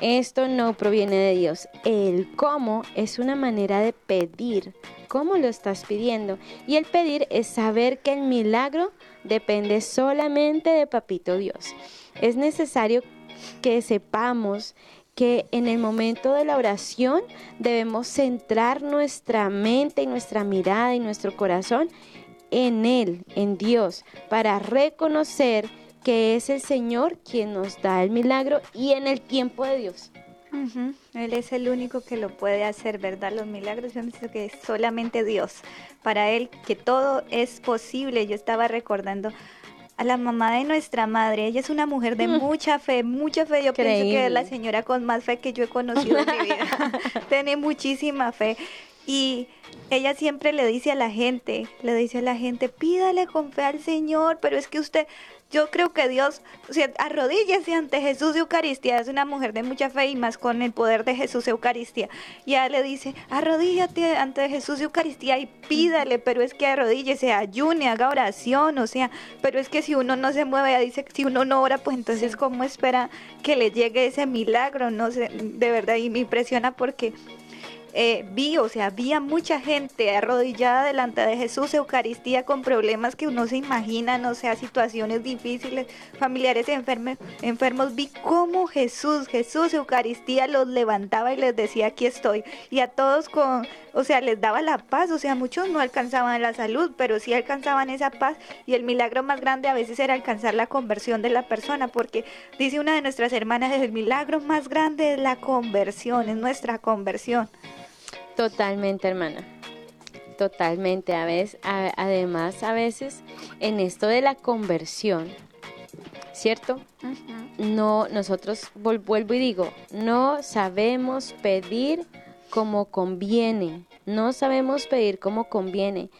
Esto no proviene de Dios. El cómo es una manera de pedir. ¿Cómo lo estás pidiendo? Y el pedir es saber que el milagro depende solamente de Papito Dios. Es necesario que sepamos que en el momento de la oración debemos centrar nuestra mente y nuestra mirada y nuestro corazón en Él, en Dios, para reconocer que es el Señor quien nos da el milagro y en el tiempo de Dios. Él es el único que lo puede hacer, ¿verdad? Los milagros, yo pienso que es solamente Dios. Para Él, que todo es posible. Yo estaba recordando a la mamá de nuestra madre. Ella es una mujer de mm. mucha fe, mucha fe. Yo pienso que es la señora con más fe que yo he conocido en mi vida. Tiene muchísima fe. Y ella siempre le dice a la gente, le dice a la gente, pídale con fe al Señor, pero es que usted, yo creo que Dios, o sea, arrodíllese ante Jesús de Eucaristía, es una mujer de mucha fe y más con el poder de Jesús de Eucaristía. Y ella le dice, arrodíllate ante Jesús de Eucaristía y pídale, pero es que arrodíllese, ayune, haga oración, o sea, pero es que si uno no se mueve, ella dice, si uno no ora, pues entonces ¿cómo espera que le llegue ese milagro? No sé, de verdad, y me impresiona porque eh, vi, o sea, había mucha gente arrodillada delante de Jesús, Eucaristía, con problemas que uno se imagina, no sea, situaciones difíciles, familiares enfermos, enfermos. Vi cómo Jesús, Jesús, Eucaristía, los levantaba y les decía, aquí estoy. Y a todos con, o sea, les daba la paz, o sea, muchos no alcanzaban la salud, pero sí alcanzaban esa paz. Y el milagro más grande a veces era alcanzar la conversión de la persona, porque dice una de nuestras hermanas, el milagro más grande es la conversión, es nuestra conversión. Totalmente, hermana. Totalmente. A veces, además, a veces en esto de la conversión, ¿cierto? No, nosotros vuelvo y digo, no sabemos pedir como conviene. No sabemos pedir como conviene.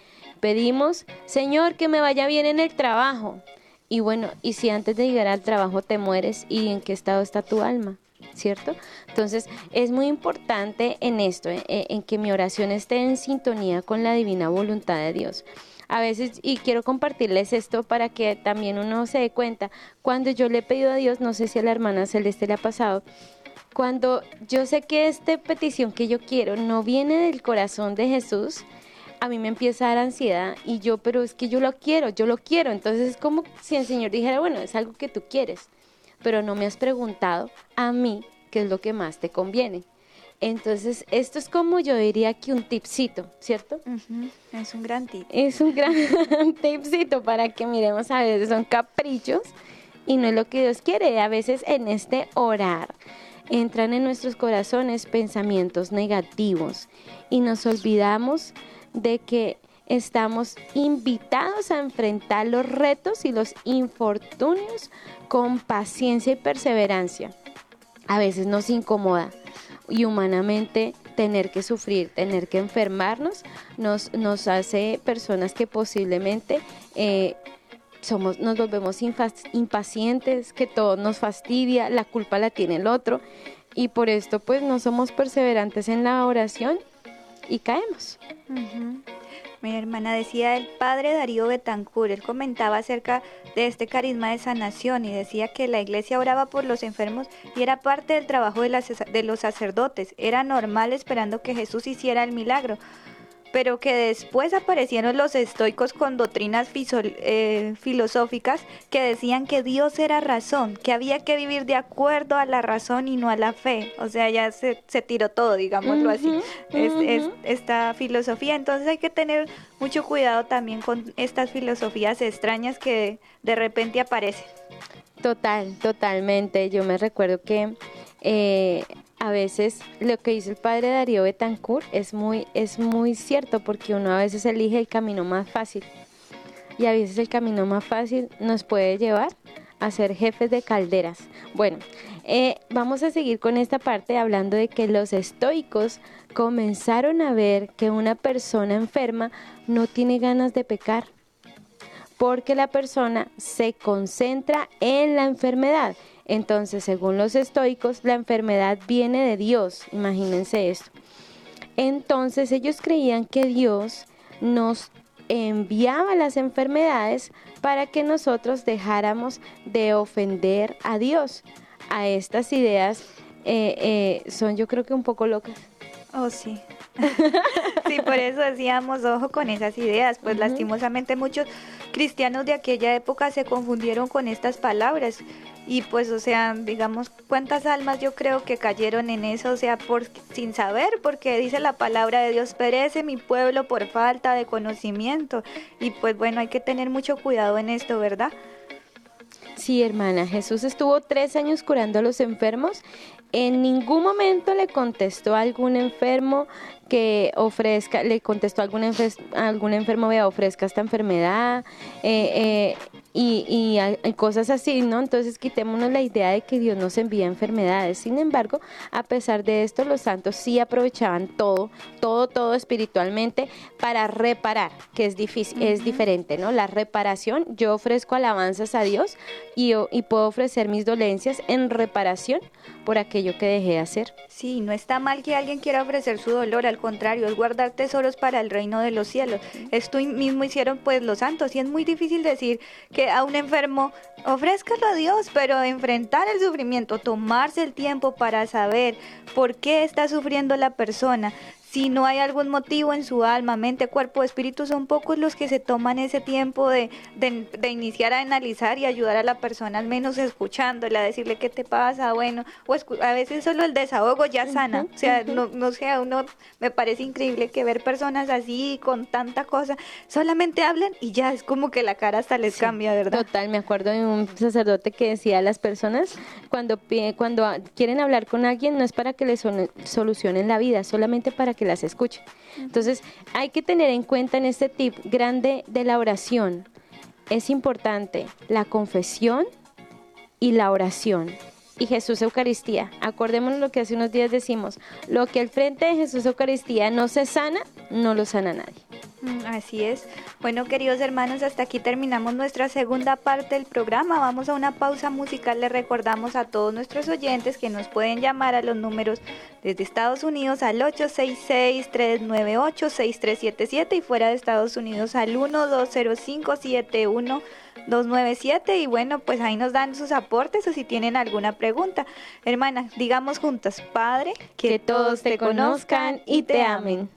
Pedimos, Señor, que me vaya bien en el trabajo. Y bueno, ¿y si antes de llegar al trabajo te mueres y en qué estado está tu alma? ¿Cierto? Entonces es muy importante en esto, eh, eh, en, que mi oración esté en sintonía con la divina voluntad de Dios. A veces, y quiero compartirles esto para que también uno se dé cuenta, cuando yo le he pedido a Dios, no sé si a la hermana Celeste le ha pasado, cuando yo sé que esta petición que yo quiero no viene del corazón de Jesús, a mí me empieza a dar ansiedad y yo, pero es que yo lo quiero, yo lo quiero. Entonces es como si el Señor dijera, bueno, es algo que tú quieres, pero no me has preguntado a mí qué es lo que más te conviene. Entonces, esto es como yo diría que un tipcito, ¿cierto? Es un gran tip. Es un gran tipcito para que miremos a veces son caprichos y no es lo que Dios quiere. A veces en este orar entran en nuestros corazones pensamientos negativos y nos olvidamos de que estamos invitados a enfrentar los retos y los infortunios con paciencia y perseverancia. A veces nos incomoda y humanamente tener que sufrir, tener que enfermarnos, nos, nos hace personas que posiblemente eh, somos, nos volvemos impacientes, que todo nos fastidia, la culpa la tiene el otro y por esto pues no somos perseverantes en la oración y caemos. Mira, hermana, decía el padre Darío Betancourt, él comentaba acerca de este carisma de sanación y decía que la iglesia oraba por los enfermos y era parte del trabajo de, de los sacerdotes, era normal esperando que Jesús hiciera el milagro, pero que después aparecieron los estoicos con doctrinas eh, filosóficas que decían que Dios era razón, que había que vivir de acuerdo a la razón y no a la fe, o sea, ya se, se tiró todo, digámoslo así es, es- esta filosofía. Entonces hay que tener mucho cuidado también con estas filosofías extrañas que de repente aparecen. Total, totalmente. Yo me recuerdo que eh, a veces lo que dice el padre Darío Betancourt es muy, es muy cierto porque uno a veces elige el camino más fácil y a veces el camino más fácil nos puede llevar a ser jefes de calderas. Bueno, eh, vamos a seguir con esta parte hablando de que los estoicos comenzaron a ver que una persona enferma no tiene ganas de pecar porque la persona se concentra en la enfermedad. Entonces, según los estoicos, la enfermedad viene de Dios. Imagínense esto. Entonces, ellos creían que Dios nos enviaba las enfermedades para que nosotros dejáramos de ofender a Dios. A estas ideas eh, eh, son yo creo que un poco locas. Oh, sí. Sí, por eso decíamos, ojo con esas ideas, pues lastimosamente muchos cristianos de aquella época se confundieron con estas palabras. Y pues, o sea, digamos, cuántas almas yo creo que cayeron en eso, o sea, por, sin saber, porque dice la palabra de Dios, perece mi pueblo por falta de conocimiento. Y pues bueno, hay que tener mucho cuidado en esto, ¿verdad? Sí, hermana, Jesús estuvo tres años curando a los enfermos. En ningún momento le contestó a algún enfermo que ofrezca, le contestó a algún, algún enfermo, vea, ofrezca esta enfermedad eh, eh, y, y hay- hay cosas así, ¿no? Entonces quitémonos la idea de que Dios nos envía enfermedades. Sin embargo, a pesar de esto, los santos sí aprovechaban todo, todo, todo espiritualmente para reparar, que es difícil, es diferente, ¿no? La reparación, yo ofrezco alabanzas a Dios y, y puedo ofrecer mis dolencias en reparación por aquello que dejé de hacer. Sí, no está mal que alguien quiera ofrecer su dolor, al contrario, es guardar tesoros para el reino de los cielos. Esto mismo hicieron pues los santos y es muy difícil decir que a un enfermo ofrézcalo a Dios, pero enfrentar el sufrimiento, tomarse el tiempo para saber por qué está sufriendo la persona. Si no hay algún motivo en su alma, mente, cuerpo, espíritu, son pocos los que se toman ese tiempo de, de, de iniciar a analizar y ayudar a la persona, al menos escuchándola, decirle qué te pasa, bueno, o a veces solo el desahogo ya sana. O sea, no, no sé, a uno me parece increíble que ver personas así con tanta cosa, solamente hablan y ya es como que la cara hasta les cambia, ¿verdad? Total, me acuerdo de un sacerdote que decía a las personas cuando cuando quieren hablar con alguien no es para que les solucionen la vida, solamente para que las escuchen. Entonces, hay que tener en cuenta en este tip grande de la oración. Es importante la confesión y la oración. Y Jesús Eucaristía. Acordémonos lo que hace unos días decimos. Lo que al frente de Jesús Eucaristía no se sana, no lo sana nadie. Mm, Así es. Bueno, queridos hermanos, hasta aquí terminamos nuestra segunda parte del programa. Vamos a una pausa musical. Les recordamos a todos nuestros oyentes que nos pueden llamar a los números desde Estados Unidos al 866-398-6377 y fuera de Estados Unidos al 1205-71-297. Y bueno, pues ahí nos dan sus aportes o si tienen alguna pregunta. Hermana, digamos juntos, Padre, Que todos te conozcan y te amen.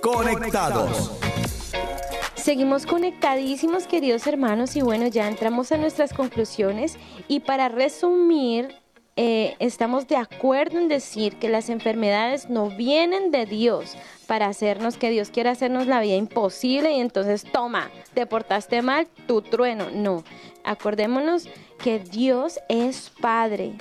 Conectados. Seguimos conectadísimos, queridos hermanos, y bueno, ya entramos a nuestras conclusiones. Y para resumir, eh, estamos de acuerdo en decir que las enfermedades no vienen de Dios para hacernos que Dios quiera hacernos la vida imposible y entonces toma, te portaste mal, tu trueno. No, acordémonos que Dios es Padre,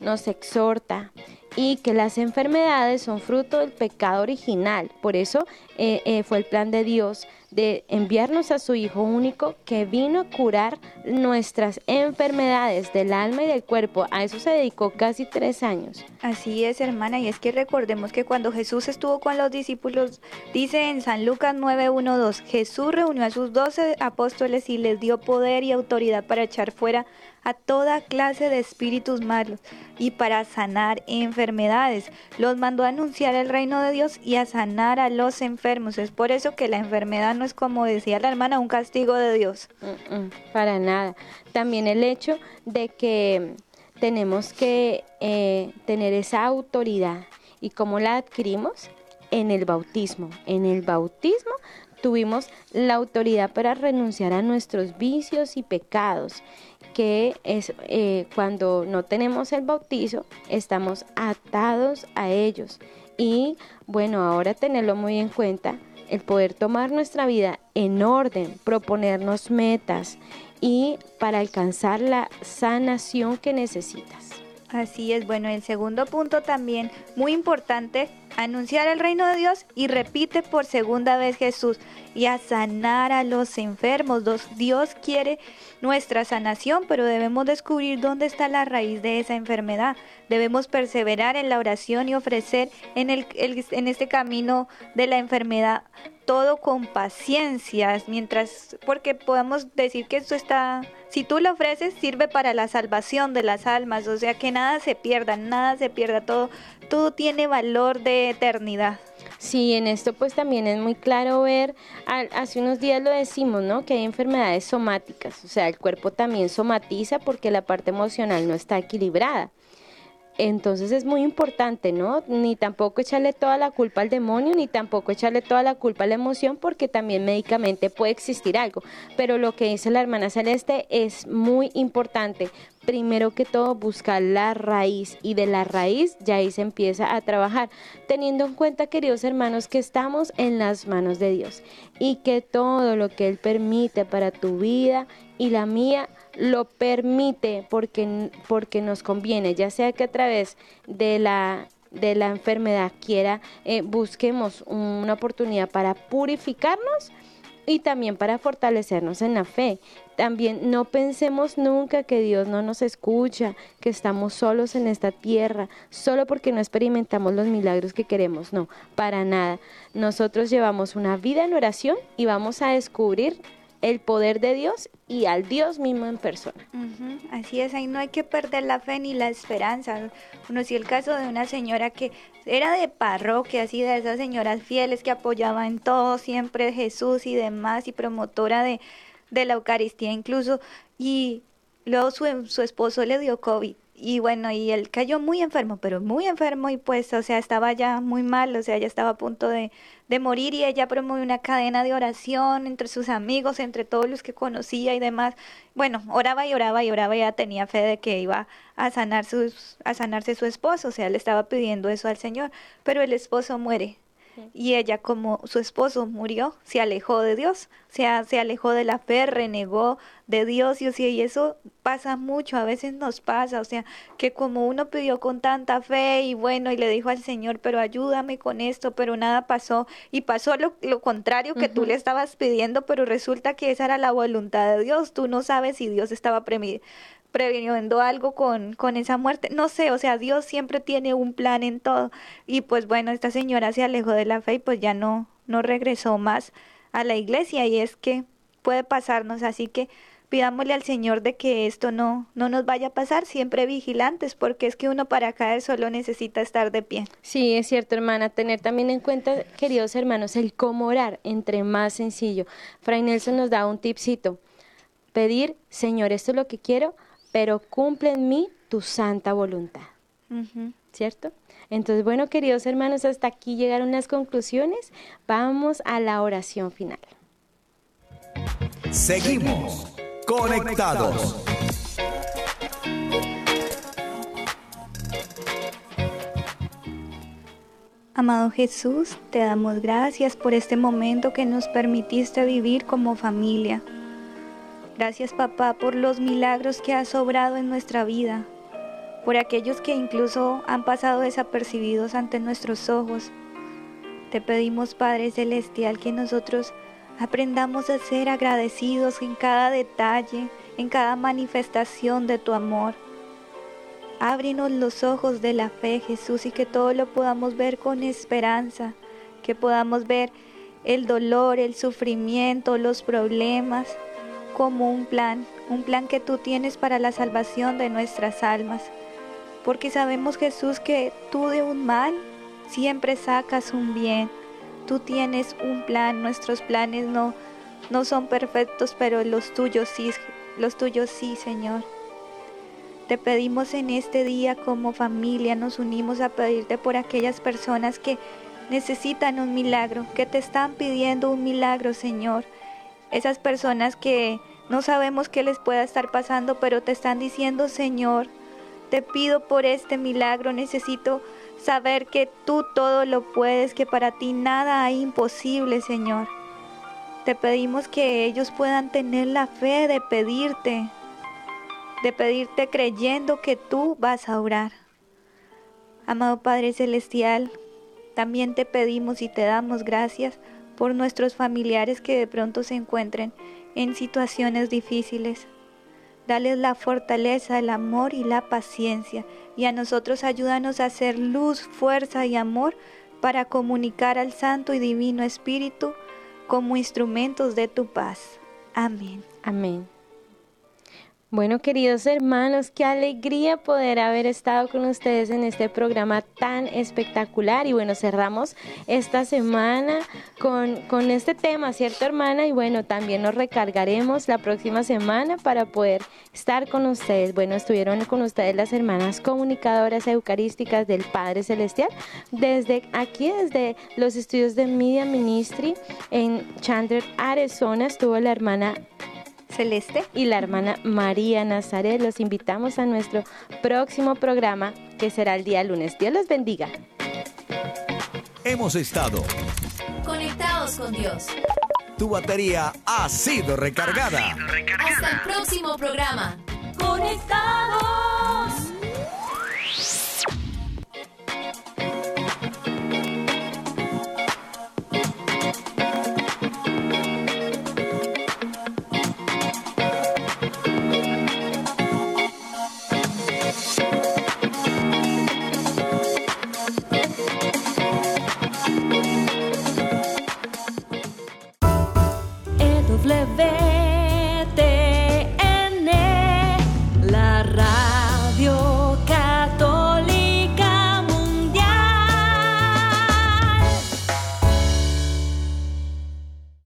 nos exhorta y que las enfermedades son fruto del pecado original. Por eso eh, eh, fue el plan de Dios de enviarnos a su Hijo único que vino a curar nuestras enfermedades del alma y del cuerpo. A eso se dedicó casi tres años. Así es, hermana, y es que recordemos que cuando Jesús estuvo con los discípulos, dice en San Lucas 9:12, Jesús reunió a sus doce apóstoles y les dio poder y autoridad para echar fuera a toda clase de espíritus malos y para sanar enfermedades. Los mandó a anunciar el reino de Dios y a sanar a los enfermos. Es por eso que la enfermedad no es como decía la hermana, un castigo de Dios. Mm, mm, para nada. También el hecho de que tenemos que eh, tener esa autoridad. ¿Y cómo la adquirimos? En el bautismo. En el bautismo tuvimos la autoridad para renunciar a nuestros vicios y pecados que es eh, cuando no tenemos el bautizo, estamos atados a ellos. Y bueno, ahora tenerlo muy en cuenta, el poder tomar nuestra vida en orden, proponernos metas y para alcanzar la sanación que necesitas. Así es, bueno, el segundo punto también muy importante, anunciar el reino de Dios y repite por segunda vez Jesús y a sanar a los enfermos. Dios quiere nuestra sanación, pero debemos descubrir dónde está la raíz de esa enfermedad. Debemos perseverar en la oración y ofrecer en, el, en este camino de la enfermedad todo con paciencia, mientras, porque podemos decir que esto está, si tú lo ofreces, sirve para la salvación de las almas, o sea que nada se pierda, nada se pierda, todo, todo tiene valor de eternidad. Sí, en esto pues también es muy claro ver, hace unos días lo decimos, ¿no? Que hay enfermedades somáticas, o sea, el cuerpo también somatiza porque la parte emocional no está equilibrada. Entonces es muy importante, ¿no? Ni tampoco echarle toda la culpa al demonio, ni tampoco echarle toda la culpa a la emoción, porque también médicamente puede existir algo. Pero lo que dice la hermana Celeste es muy importante. Primero que todo, buscar la raíz y de la raíz ya ahí se empieza a trabajar, teniendo en cuenta, queridos hermanos, que estamos en las manos de Dios y que todo lo que Él permite para tu vida y la mía lo permite porque, porque nos conviene, ya sea que a través de la de la enfermedad quiera eh, busquemos una oportunidad para purificarnos y también para fortalecernos en la fe. También no pensemos nunca que Dios no nos escucha, que estamos solos en esta tierra, solo porque no experimentamos los milagros que queremos. No, para nada. Nosotros llevamos una vida en oración y vamos a descubrir el poder de Dios y al Dios mismo en persona. Así es, ahí no hay que perder la fe ni la esperanza. Conocí el caso de una señora que era de parroquia, así de esas señoras fieles que apoyaban en todo, siempre Jesús y demás, y promotora de, de la Eucaristía incluso, y luego su, su esposo le dio COVID y bueno, y él cayó muy enfermo, pero muy enfermo y pues, o sea, estaba ya muy mal, o sea, ya estaba a punto de, de morir y ella promovió una cadena de oración entre sus amigos, entre todos los que conocía y demás. Bueno, oraba y oraba y oraba y ya tenía fe de que iba a sanar sus, a sanarse su esposo, o sea, le estaba pidiendo eso al Señor, pero el esposo muere y ella, como su esposo murió, se alejó de Dios, o sea, se alejó de la fe, renegó de Dios, y, o sea, y eso pasa mucho, a veces nos pasa, o sea, que como uno pidió con tanta fe y bueno, y le dijo al Señor, pero ayúdame con esto, pero nada pasó, y pasó lo, lo contrario que tú le estabas pidiendo, pero resulta que esa era la voluntad de Dios, tú no sabes si Dios estaba previniendo algo con, con esa muerte. No sé, o sea, Dios siempre tiene un plan en todo. Y pues bueno, esta señora se alejó de la fe y pues ya no, no regresó más a la iglesia y es que puede pasarnos, así que pidámosle al Señor de que esto no, no nos vaya a pasar, siempre vigilantes, porque es que uno para caer solo necesita estar de pie. Sí, es cierto, hermana, tener también en cuenta, queridos hermanos, el cómo orar, entre más sencillo. Fray Nelson nos da un tipcito, pedir, Señor, esto es lo que quiero, pero cumple en mí tu santa voluntad. ¿Cierto? Entonces, bueno, queridos hermanos, hasta aquí llegaron las conclusiones. Vamos a la oración final. Seguimos conectados. Amado Jesús, te damos gracias por este momento que nos permitiste vivir como familia. Gracias papá por los milagros que has obrado en nuestra vida, por aquellos que incluso han pasado desapercibidos ante nuestros ojos. Te pedimos Padre Celestial que nosotros aprendamos a ser agradecidos en cada detalle, en cada manifestación de tu amor. Ábrinos los ojos de la fe, Jesús, y que todo lo podamos ver con esperanza, que podamos ver el dolor, el sufrimiento, los problemas como un plan, un plan que tú tienes para la salvación de nuestras almas. Porque sabemos, Jesús, que tú de un mal siempre sacas un bien. Tú tienes un plan, nuestros planes no, no son perfectos, pero los tuyos sí, los tuyos sí, Señor. Te pedimos en este día como familia, nos unimos a pedirte por aquellas personas que necesitan un milagro, que te están pidiendo un milagro, Señor. Esas personas que no sabemos qué les pueda estar pasando, pero te están diciendo, Señor, te pido por este milagro, necesito saber que tú todo lo puedes, que para ti nada hay imposible, Señor. Te pedimos que ellos puedan tener la fe de pedirte, de pedirte creyendo que tú vas a orar. Amado Padre Celestial, también te pedimos y te damos gracias por nuestros familiares que de pronto se encuentren en situaciones difíciles. Dales la fortaleza, el amor y la paciencia. Y a nosotros ayúdanos a hacer luz, fuerza y amor para comunicar al Santo y Divino Espíritu como instrumentos de tu paz. Amén. Amén. Bueno, queridos hermanos, qué alegría poder haber estado con ustedes en este programa tan espectacular. Y bueno, cerramos esta semana con, con, este tema, ¿cierto, hermana? Y bueno, también nos recargaremos la próxima semana para poder estar con ustedes. Bueno, estuvieron con ustedes las hermanas comunicadoras eucarísticas del Padre Celestial. Desde aquí, desde los estudios de Media Ministry en Chandler, Arizona, estuvo la hermana Celeste y la hermana María Nazaret. Los invitamos a nuestro próximo programa que será el día lunes. Dios los bendiga. Hemos estado conectados con Dios. Tu batería ha sido recargada. Hasta el próximo programa. Conectados.